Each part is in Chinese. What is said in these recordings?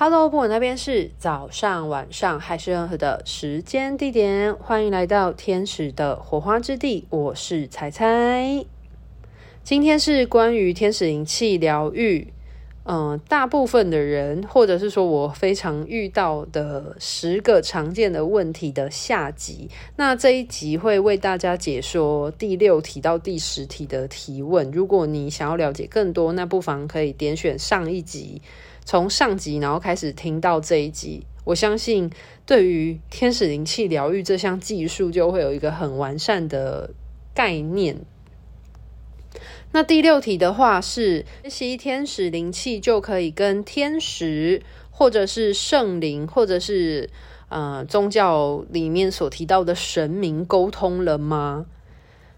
Hello，不管那边是早上、晚上还是任何的时间地点，欢迎来到天使的火花之地。我是采采，今天是关于天使灵气疗愈。嗯，大部分的人，或者是说我非常遇到的十个常见的问题的下集。那这一集会为大家解说第六题到第十题的提问。如果你想要了解更多，那不妨可以点选上一集，从上集然后开始听到这一集。我相信对于天使灵气疗愈这项技术，就会有一个很完善的概念。那第六题的话是学习天使灵气就可以跟天使，或者是圣灵，或者是呃宗教里面所提到的神明沟通了吗？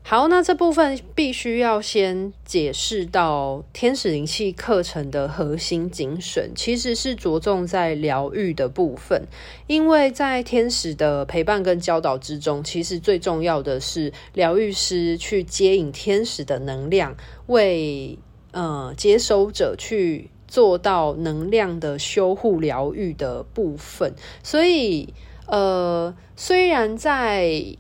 好，那这部分必须要先解释到天使灵气课程的核心精神，其实是着重在疗愈的部分。因为在天使的陪伴跟教导之中，其实最重要的是疗愈师去接引天使的能量，为呃接收者去做到能量的修护疗愈的部分。所以呃，虽然在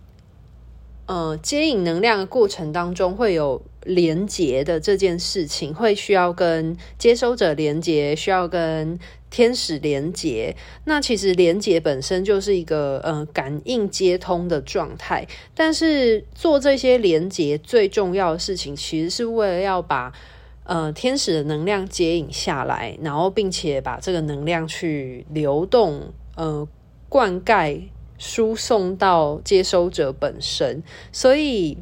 呃，接引能量的过程当中会有连接的这件事情，会需要跟接收者连接，需要跟天使连接。那其实连接本身就是一个呃感应接通的状态，但是做这些连接最重要的事情，其实是为了要把呃天使的能量接引下来，然后并且把这个能量去流动，呃灌溉。输送到接收者本身，所以，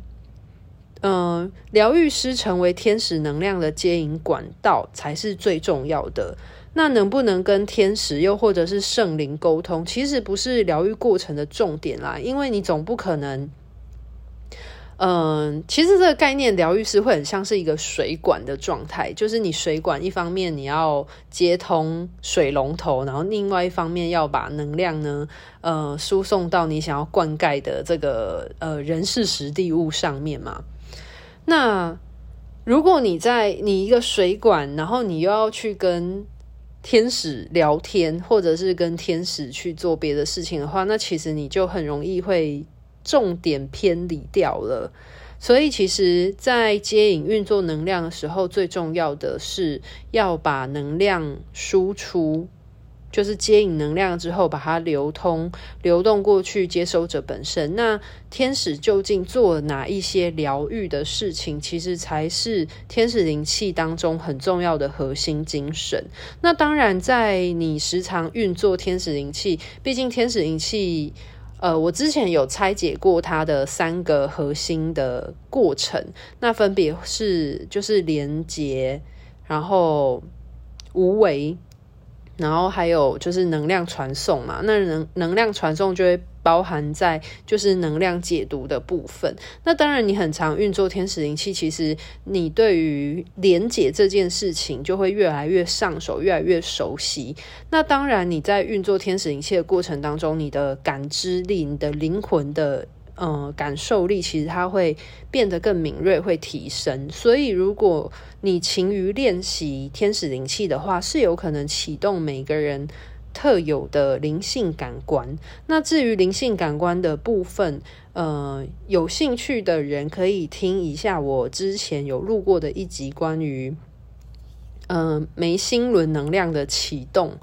嗯、疗愈师成为天使能量的接引管道才是最重要的。那能不能跟天使又或者是圣灵沟通，其实不是疗愈过程的重点啦，因为你总不可能。嗯，其实这个概念，疗愈师会很像是一个水管的状态，就是你水管一方面你要接通水龙头，然后另外一方面要把能量呢，呃，输送到你想要灌溉的这个呃人事实地物上面嘛。那如果你在你一个水管，然后你又要去跟天使聊天，或者是跟天使去做别的事情的话，那其实你就很容易会。重点偏离掉了，所以其实，在接引运作能量的时候，最重要的是要把能量输出，就是接引能量之后，把它流通、流动过去，接收者本身。那天使究竟做了哪一些疗愈的事情，其实才是天使灵气当中很重要的核心精神。那当然，在你时常运作天使灵气，毕竟天使灵气。呃，我之前有拆解过它的三个核心的过程，那分别是就是连接，然后无为。然后还有就是能量传送嘛，那能能量传送就会包含在就是能量解读的部分。那当然，你很常运作天使灵气，其实你对于连接这件事情就会越来越上手，越来越熟悉。那当然，你在运作天使灵气的过程当中，你的感知力、你的灵魂的。呃，感受力其实它会变得更敏锐，会提升。所以，如果你勤于练习天使灵气的话，是有可能启动每个人特有的灵性感官。那至于灵性感官的部分，呃，有兴趣的人可以听一下我之前有录过的一集关于，呃，眉心轮能量的启动。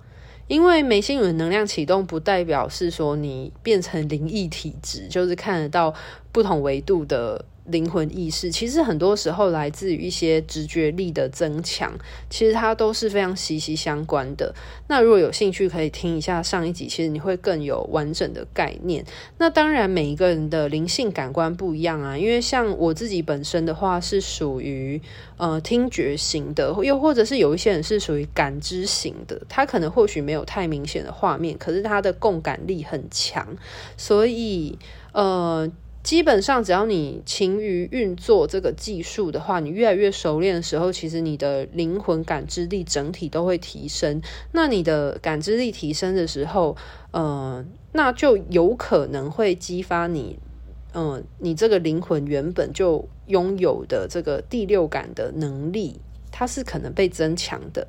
因为眉心轮能量启动，不代表是说你变成灵异体质，就是看得到不同维度的。灵魂意识其实很多时候来自于一些直觉力的增强，其实它都是非常息息相关的。那如果有兴趣，可以听一下上一集，其实你会更有完整的概念。那当然，每一个人的灵性感官不一样啊，因为像我自己本身的话是属于呃听觉型的，又或者是有一些人是属于感知型的，他可能或许没有太明显的画面，可是他的共感力很强，所以呃。基本上，只要你勤于运作这个技术的话，你越来越熟练的时候，其实你的灵魂感知力整体都会提升。那你的感知力提升的时候，呃，那就有可能会激发你，嗯、你这个灵魂原本就拥有的这个第六感的能力，它是可能被增强的。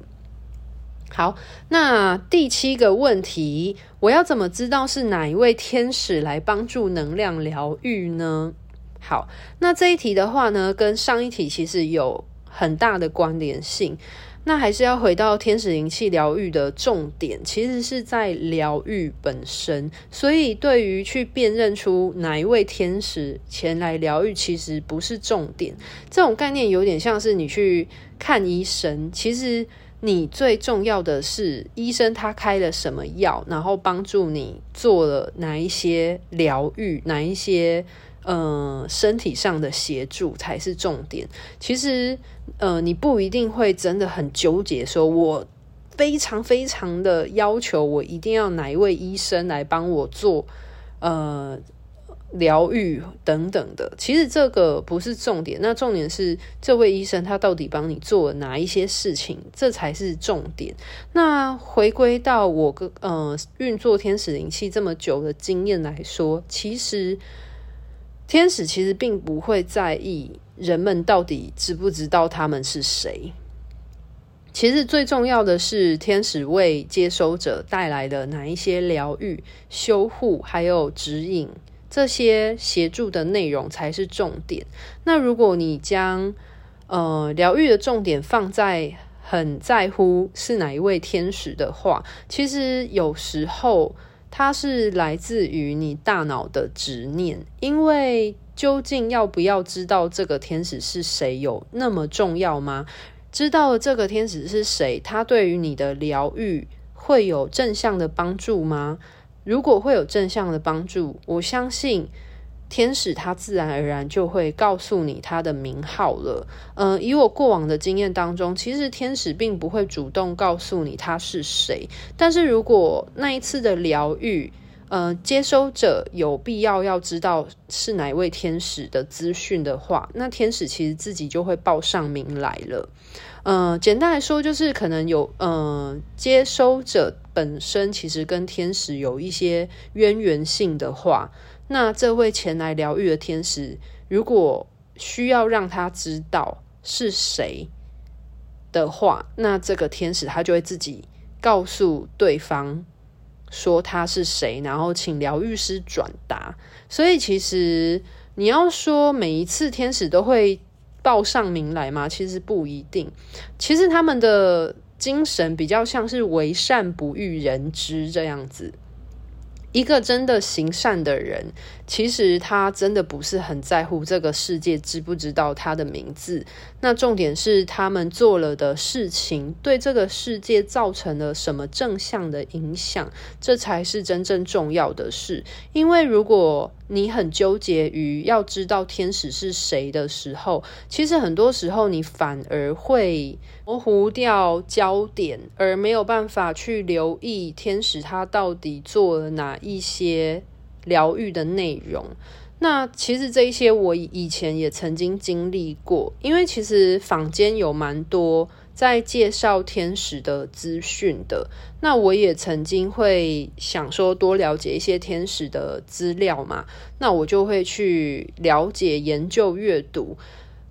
好，那第七个问题，我要怎么知道是哪一位天使来帮助能量疗愈呢？好，那这一题的话呢，跟上一题其实有很大的关联性。那还是要回到天使灵气疗愈的重点，其实是在疗愈本身。所以，对于去辨认出哪一位天使前来疗愈，其实不是重点。这种概念有点像是你去看医生，其实你最重要的是医生他开了什么药，然后帮助你做了哪一些疗愈，哪一些。呃，身体上的协助才是重点。其实，呃，你不一定会真的很纠结，说我非常非常的要求，我一定要哪一位医生来帮我做呃疗愈等等的。其实这个不是重点，那重点是这位医生他到底帮你做了哪一些事情，这才是重点。那回归到我个呃运作天使灵气这么久的经验来说，其实。天使其实并不会在意人们到底知不知道他们是谁。其实最重要的是，天使为接收者带来的哪一些疗愈、修护，还有指引，这些协助的内容才是重点。那如果你将呃疗愈的重点放在很在乎是哪一位天使的话，其实有时候。它是来自于你大脑的执念，因为究竟要不要知道这个天使是谁，有那么重要吗？知道了这个天使是谁，它对于你的疗愈会有正向的帮助吗？如果会有正向的帮助，我相信。天使他自然而然就会告诉你他的名号了。嗯，以我过往的经验当中，其实天使并不会主动告诉你他是谁。但是如果那一次的疗愈，呃，接收者有必要要知道是哪位天使的资讯的话，那天使其实自己就会报上名来了。呃，简单来说，就是可能有呃，接收者本身其实跟天使有一些渊源性的话。那这位前来疗愈的天使，如果需要让他知道是谁的话，那这个天使他就会自己告诉对方说他是谁，然后请疗愈师转达。所以其实你要说每一次天使都会报上名来吗？其实不一定。其实他们的精神比较像是为善不欲人知这样子。一个真的行善的人，其实他真的不是很在乎这个世界知不知道他的名字。那重点是他们做了的事情对这个世界造成了什么正向的影响，这才是真正重要的事。因为如果你很纠结于要知道天使是谁的时候，其实很多时候你反而会模糊掉焦点，而没有办法去留意天使他到底做了哪一些疗愈的内容。那其实这一些我以前也曾经经历过，因为其实坊间有蛮多。在介绍天使的资讯的，那我也曾经会想说多了解一些天使的资料嘛，那我就会去了解、研究、阅读。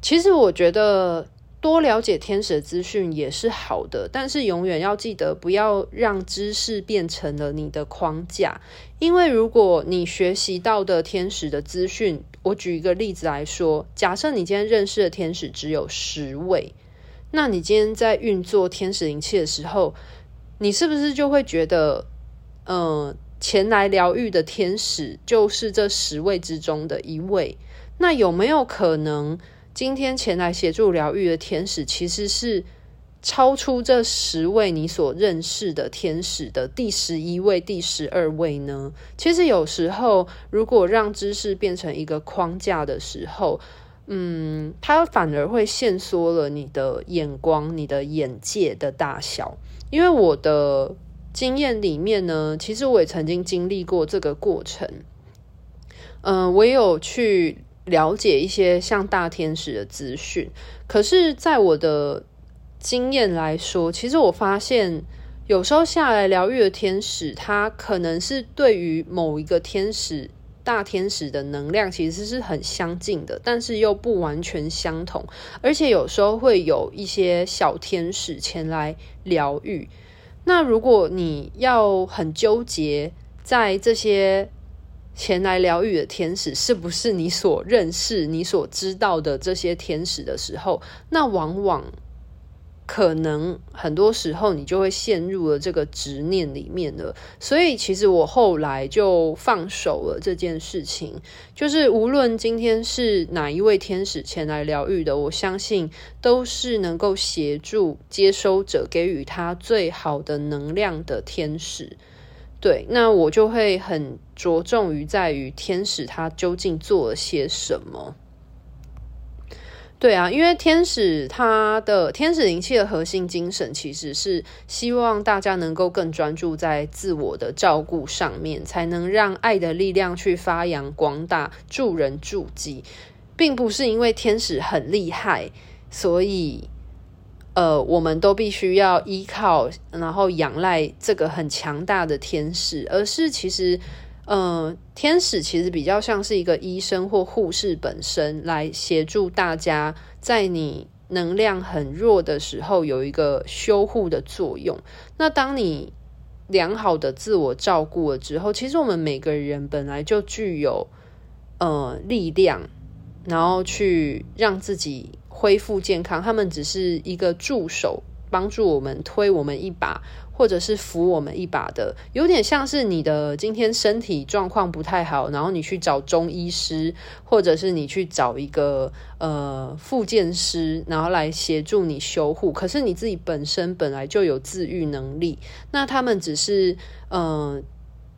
其实我觉得多了解天使的资讯也是好的，但是永远要记得不要让知识变成了你的框架，因为如果你学习到的天使的资讯，我举一个例子来说，假设你今天认识的天使只有十位。那你今天在运作天使灵气的时候，你是不是就会觉得，嗯、前来疗愈的天使就是这十位之中的一位？那有没有可能，今天前来协助疗愈的天使其实是超出这十位你所认识的天使的第十一位、第十二位呢？其实有时候，如果让知识变成一个框架的时候，嗯，它反而会限缩了你的眼光、你的眼界的大小。因为我的经验里面呢，其实我也曾经经历过这个过程。嗯，我有去了解一些像大天使的资讯。可是，在我的经验来说，其实我发现有时候下来疗愈的天使，他可能是对于某一个天使。大天使的能量其实是很相近的，但是又不完全相同，而且有时候会有一些小天使前来疗愈。那如果你要很纠结在这些前来疗愈的天使是不是你所认识、你所知道的这些天使的时候，那往往可能很多时候你就会陷入了这个执念里面了。所以，其实我后来就放手了这件事情。就是无论今天是哪一位天使前来疗愈的，我相信都是能够协助接收者给予他最好的能量的天使。对，那我就会很着重于在于天使他究竟做了些什么。对啊，因为天使他的天使灵气的核心精神其实是希望大家能够更专注在自我的照顾上面，才能让爱的力量去发扬光大，助人助己，并不是因为天使很厉害，所以。呃，我们都必须要依靠，然后仰赖这个很强大的天使，而是其实，呃，天使其实比较像是一个医生或护士本身，来协助大家在你能量很弱的时候有一个修护的作用。那当你良好的自我照顾了之后，其实我们每个人本来就具有呃力量，然后去让自己。恢复健康，他们只是一个助手，帮助我们推我们一把，或者是扶我们一把的，有点像是你的今天身体状况不太好，然后你去找中医师，或者是你去找一个呃复健师，然后来协助你修护。可是你自己本身本来就有自愈能力，那他们只是嗯。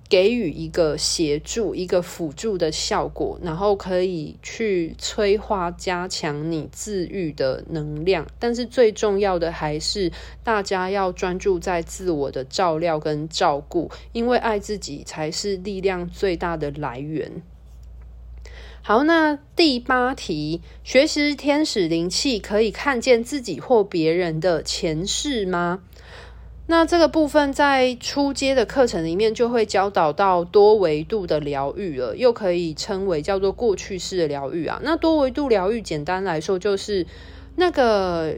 给予一个协助、一个辅助的效果，然后可以去催化、加强你自愈的能量。但是最重要的还是大家要专注在自我的照料跟照顾，因为爱自己才是力量最大的来源。好，那第八题，学习天使灵气可以看见自己或别人的前世吗？那这个部分在初阶的课程里面就会教导到多维度的疗愈了，又可以称为叫做过去式的疗愈啊。那多维度疗愈简单来说就是那个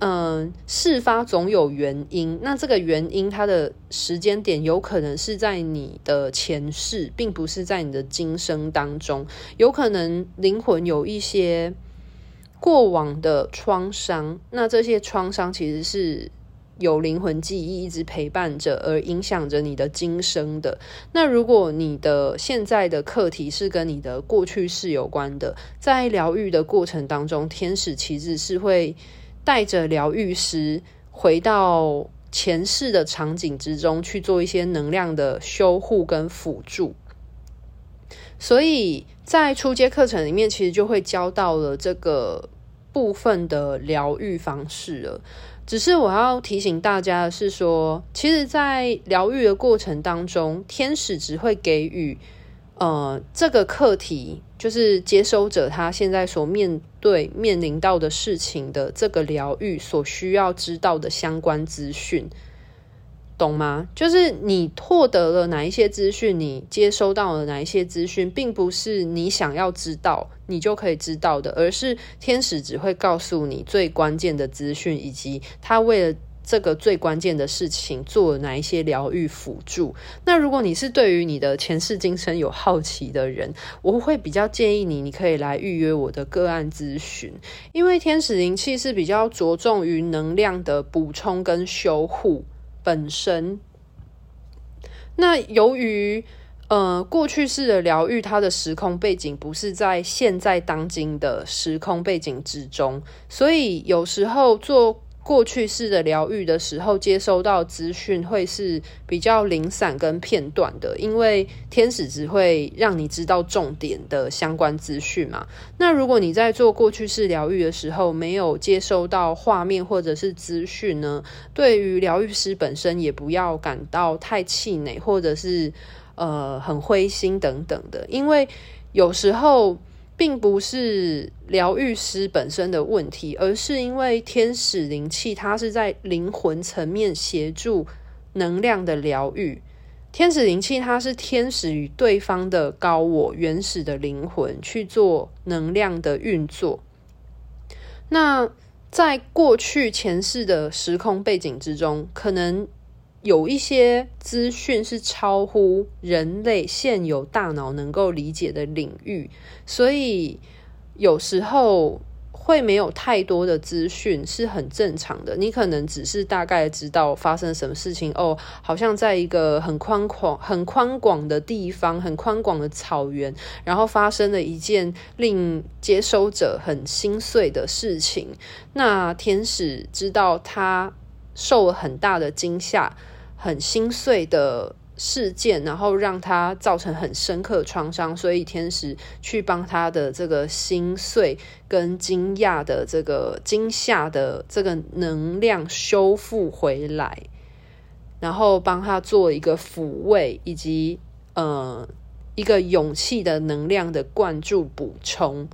嗯、事发总有原因。那这个原因它的时间点有可能是在你的前世，并不是在你的今生当中。有可能灵魂有一些过往的创伤，那这些创伤其实是。有灵魂记忆一直陪伴着，而影响着你的今生的。那如果你的现在的课题是跟你的过去式有关的，在疗愈的过程当中，天使其实是会带着疗愈师回到前世的场景之中去做一些能量的修护跟辅助。所以在初阶课程里面，其实就会教到了这个部分的疗愈方式了。只是我要提醒大家的是说，其实，在疗愈的过程当中，天使只会给予呃这个课题，就是接收者他现在所面对面临到的事情的这个疗愈所需要知道的相关资讯。懂吗？就是你获得了哪一些资讯，你接收到了哪一些资讯，并不是你想要知道，你就可以知道的，而是天使只会告诉你最关键的资讯，以及他为了这个最关键的事情做哪一些疗愈辅助。那如果你是对于你的前世今生有好奇的人，我会比较建议你，你可以来预约我的个案咨询，因为天使灵气是比较着重于能量的补充跟修护。本身，那由于呃过去式的疗愈，它的时空背景不是在现在当今的时空背景之中，所以有时候做。过去式的疗愈的时候，接收到资讯会是比较零散跟片段的，因为天使只会让你知道重点的相关资讯嘛。那如果你在做过去式疗愈的时候，没有接收到画面或者是资讯呢，对于疗愈师本身也不要感到太气馁，或者是呃很灰心等等的，因为有时候。并不是疗愈师本身的问题，而是因为天使灵气，它是在灵魂层面协助能量的疗愈。天使灵气，它是天使与对方的高我、原始的灵魂去做能量的运作。那在过去前世的时空背景之中，可能有一些资讯是超乎人类现有大脑能够理解的领域，所以有时候会没有太多的资讯是很正常的。你可能只是大概知道发生什么事情哦，好像在一个很宽广、很宽广的地方，很宽广的草原，然后发生了一件令接收者很心碎的事情。那天使知道他受了很大的惊吓。很心碎的事件，然后让他造成很深刻创伤，所以天使去帮他的这个心碎跟惊讶的这个惊吓的这个能量修复回来，然后帮他做一个抚慰，以及呃一个勇气的能量的灌注补充。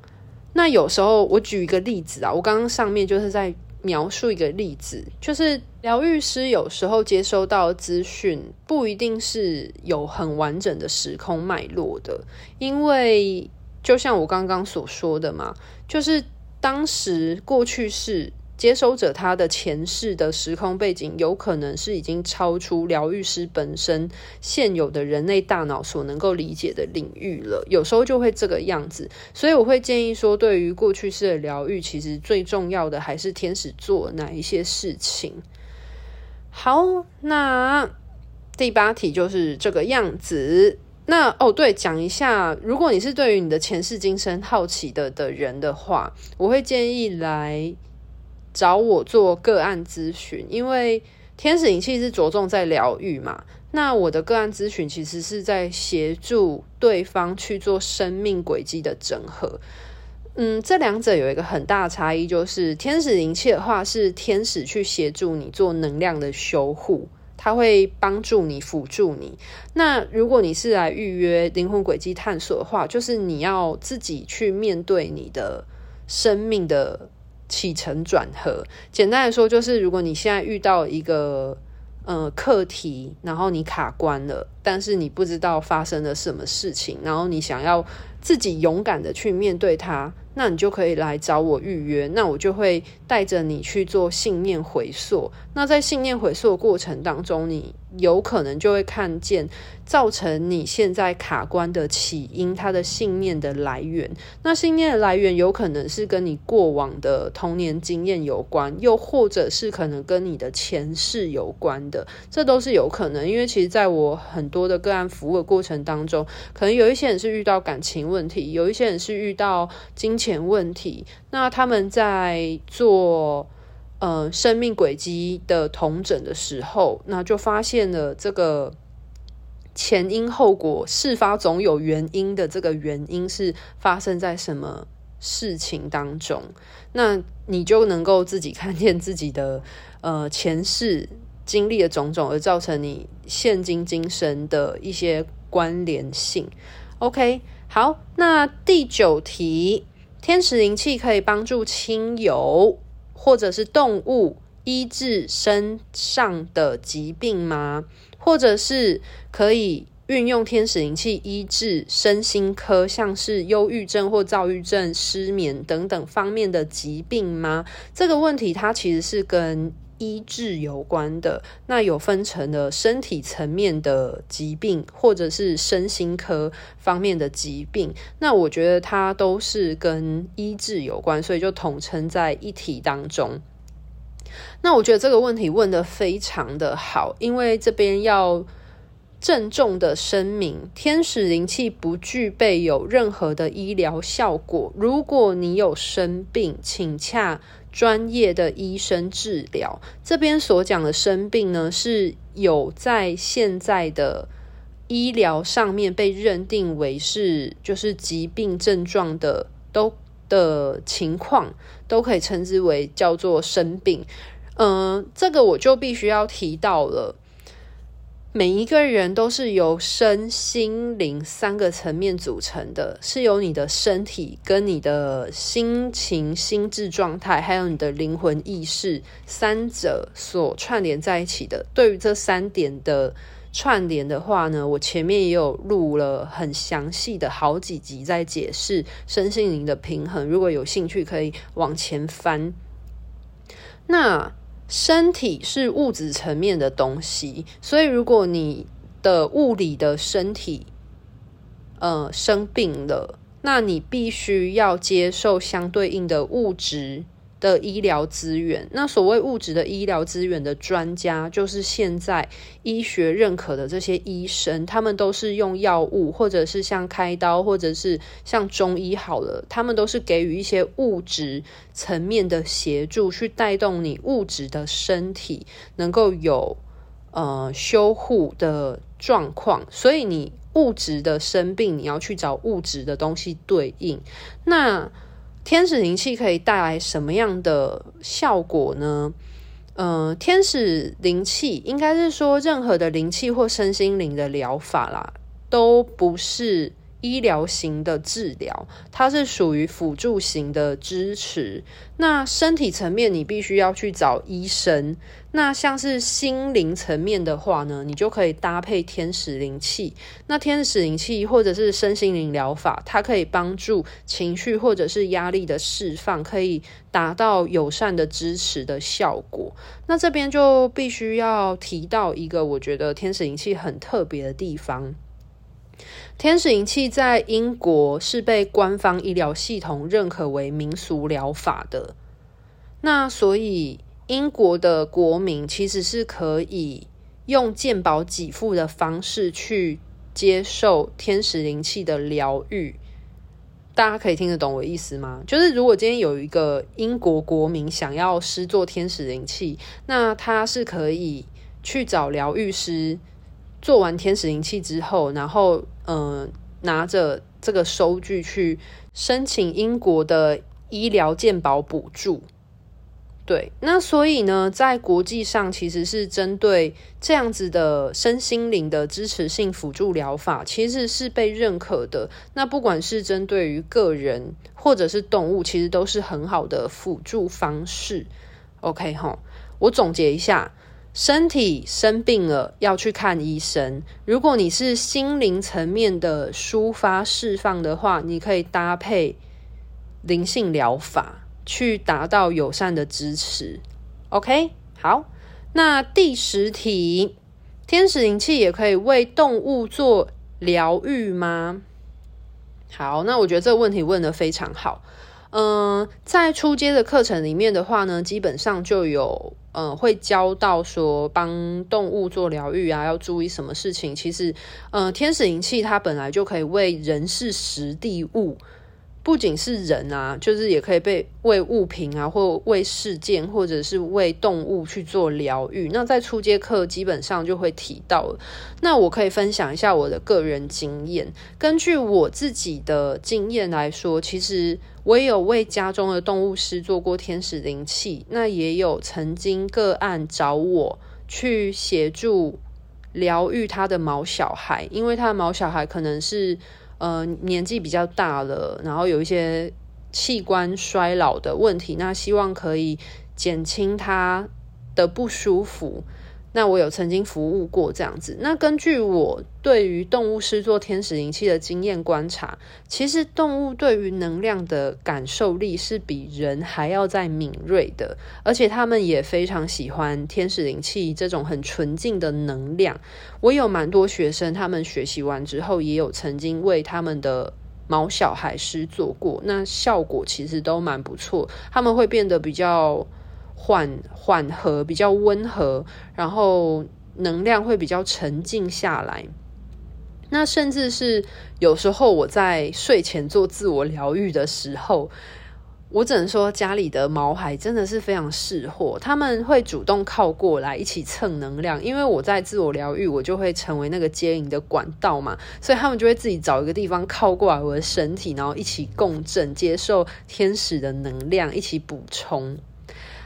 那有时候我举一个例子啊，我刚刚上面就是在。描述一个例子，就是疗愈师有时候接收到资讯，不一定是有很完整的时空脉络的，因为就像我刚刚所说的嘛，就是当时过去式。接收者他的前世的时空背景有可能是已经超出疗愈师本身现有的人类大脑所能够理解的领域了，有时候就会这个样子。所以我会建议说，对于过去式的疗愈，其实最重要的还是天使做哪一些事情。好，那第八题就是这个样子。那哦，对，讲一下，如果你是对于你的前世今生好奇的的人的话，我会建议来。找我做个案咨询，因为天使灵气是着重在疗愈嘛。那我的个案咨询其实是在协助对方去做生命轨迹的整合。嗯，这两者有一个很大的差异，就是天使灵气的话是天使去协助你做能量的修护，它会帮助你辅助你。那如果你是来预约灵魂轨迹探索的话，就是你要自己去面对你的生命的。起承转合，简单来说就是，如果你现在遇到一个呃课题，然后你卡关了，但是你不知道发生了什么事情，然后你想要自己勇敢的去面对它。那你就可以来找我预约，那我就会带着你去做信念回溯。那在信念回溯的过程当中，你有可能就会看见造成你现在卡关的起因，它的信念的来源。那信念的来源有可能是跟你过往的童年经验有关，又或者是可能跟你的前世有关的，这都是有可能。因为其实在我很多的个案服务的过程当中，可能有一些人是遇到感情问题，有一些人是遇到金钱。问题，那他们在做呃生命轨迹的同整的时候，那就发现了这个前因后果，事发总有原因的这个原因是发生在什么事情当中？那你就能够自己看见自己的 呃前世经历的种种，而造成你现今今生的一些关联性。OK，好，那第九题。天使灵气可以帮助亲友或者是动物医治身上的疾病吗？或者是可以运用天使灵气医治身心科，像是忧郁症或躁郁症、失眠等等方面的疾病吗？这个问题它其实是跟医治有关的，那有分成了身体层面的疾病，或者是身心科方面的疾病。那我觉得它都是跟医治有关，所以就统称在一体当中。那我觉得这个问题问得非常的好，因为这边要郑重的声明，天使灵气不具备有任何的医疗效果。如果你有生病，请洽。专业的医生治疗，这边所讲的生病呢，是有在现在的医疗上面被认定为是就是疾病症状的都的情况，都可以称之为叫做生病。嗯、呃，这个我就必须要提到了。每一个人都是由身心灵三个层面组成的，是由你的身体、跟你的心情、心智状态，还有你的灵魂意识三者所串联在一起的。对于这三点的串联的话呢，我前面也有录了很详细的好几集在解释身心灵的平衡。如果有兴趣，可以往前翻。那身体是物质层面的东西，所以如果你的物理的身体，呃，生病了，那你必须要接受相对应的物质的医疗资源。那所谓物质的医疗资源的专家，就是现在医学认可的这些医生，他们都是用药物，或者是像开刀，或者是像中医好了，他们都是给予一些物质层面的协助，去带动你物质的身体能够有呃修护的状况。所以你物质的生病，你要去找物质的东西对应。那天使灵气可以带来什么样的效果呢？呃，天使灵气应该是说，任何的灵气或身心灵的疗法啦，都不是。医疗型的治疗，它是属于辅助型的支持。那身体层面，你必须要去找医生。那像是心灵层面的话呢，你就可以搭配天使灵气。那天使灵气或者是身心灵疗法，它可以帮助情绪或者是压力的释放，可以达到友善的支持的效果。那这边就必须要提到一个，我觉得天使灵气很特别的地方。天使灵气在英国是被官方医疗系统认可为民俗疗法的，那所以英国的国民其实是可以用健保给付的方式去接受天使灵气的疗愈。大家可以听得懂我意思吗？就是如果今天有一个英国国民想要施做天使灵气，那他是可以去找疗愈师。做完天使灵气之后，然后嗯、拿着这个收据去申请英国的医疗健保补助。对，那所以呢，在国际上其实是针对这样子的身心灵的支持性辅助疗法，其实是被认可的。那不管是针对于个人或者是动物，其实都是很好的辅助方式。OK 齁，我总结一下。身体生病了要去看医生。如果你是心灵层面的抒发释放的话，你可以搭配灵性疗法去达到友善的支持。OK，好。那第十题，天使灵气也可以为动物做疗愈吗？好，那我觉得这个问题问得非常好。嗯、在初阶的课程里面的话呢，基本上就有。嗯，会教到说帮动物做疗愈啊，要注意什么事情？其实，嗯，天使灵气它本来就可以为人事实地物。不仅是人啊，就是也可以被为物品啊，或为事件，或者是为动物去做疗愈。那在初阶课基本上就会提到了。那我可以分享一下我的个人经验。根据我自己的经验来说，其实我也有为家中的动物师做过天使灵气。那也有曾经个案找我去协助疗愈他的毛小孩，因为他的毛小孩可能是。呃，年纪比较大了，然后有一些器官衰老的问题，那希望可以减轻他的不舒服。那我有曾经服务过这样子。那根据我对于动物师做天使灵气的经验观察，其实动物对于能量的感受力是比人还要再敏锐的，而且他们也非常喜欢天使灵气这种很纯净的能量。我有蛮多学生，他们学习完之后，也有曾经为他们的毛小孩师做过，那效果其实都蛮不错，他们会变得比较。缓缓和，比较温和，然后能量会比较沉静下来。那甚至是有时候我在睡前做自我疗愈的时候，我只能说家里的毛孩真的是非常识货，他们会主动靠过来一起蹭能量，因为我在自我疗愈，我就会成为那个接引的管道嘛，所以他们就会自己找一个地方靠过来我的身体，然后一起共振，接受天使的能量，一起补充。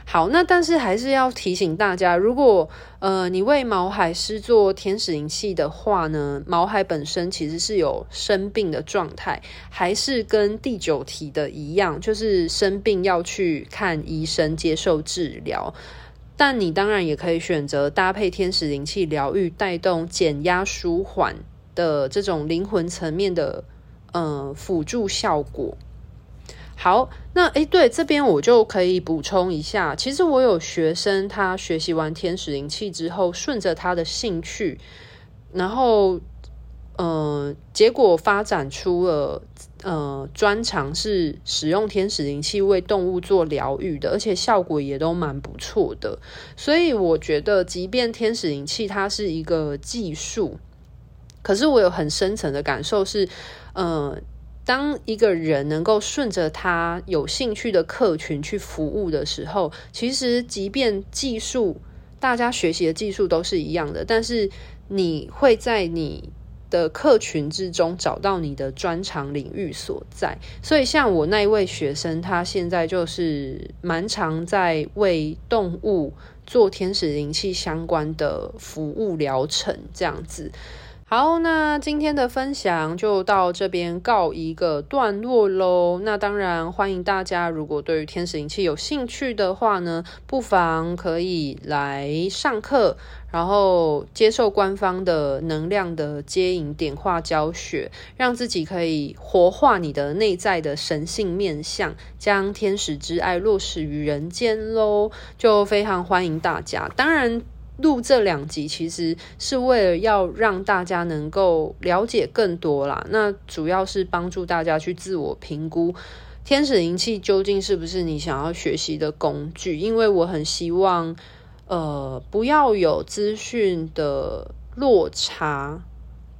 好，那但是还是要提醒大家，如果呃你为毛孩施做天使灵气的话呢，毛孩本身其实是有生病的状态，还是跟第九题的一样，就是生病要去看医生接受治疗。但你当然也可以选择搭配天使灵气疗愈，带动减压舒缓的这种灵魂层面的呃辅助效果。好，那诶，对，这边我就可以补充一下，其实我有学生，他学习完天使灵气之后，顺着他的兴趣，然后，呃，结果发展出了呃专长是使用天使灵气为动物做疗愈的，而且效果也都蛮不错的。所以我觉得，即便天使灵气它是一个技术，可是我有很深层的感受是，呃。当一个人能够顺着他有兴趣的客群去服务的时候，其实即便技术大家学习的技术都是一样的，但是你会在你的客群之中找到你的专长领域所在。所以，像我那一位学生，他现在就是蛮常在为动物做天使灵气相关的服务疗程，这样子。好，那今天的分享就到这边告一个段落喽。那当然，欢迎大家如果对于天使灵气有兴趣的话呢，不妨可以来上课，然后接受官方的能量的接引点化教学，让自己可以活化你的内在的神性面相，将天使之爱落实于人间喽。就非常欢迎大家，当然。录这两集其实是为了要让大家能够了解更多啦。那主要是帮助大家去自我评估天使灵气究竟是不是你想要学习的工具。因为我很希望，呃，不要有资讯的落差。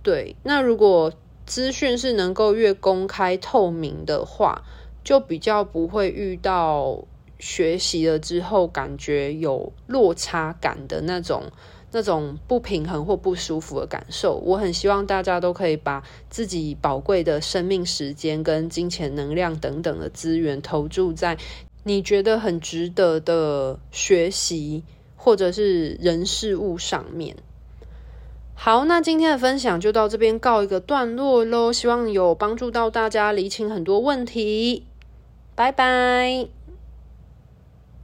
对，那如果资讯是能够越公开透明的话，就比较不会遇到。学习了之后，感觉有落差感的那种、那种不平衡或不舒服的感受。我很希望大家都可以把自己宝贵的生命时间、跟金钱能量等等的资源投注在你觉得很值得的学习或者是人事物上面。好，那今天的分享就到这边告一个段落喽。希望有帮助到大家厘清很多问题。拜拜。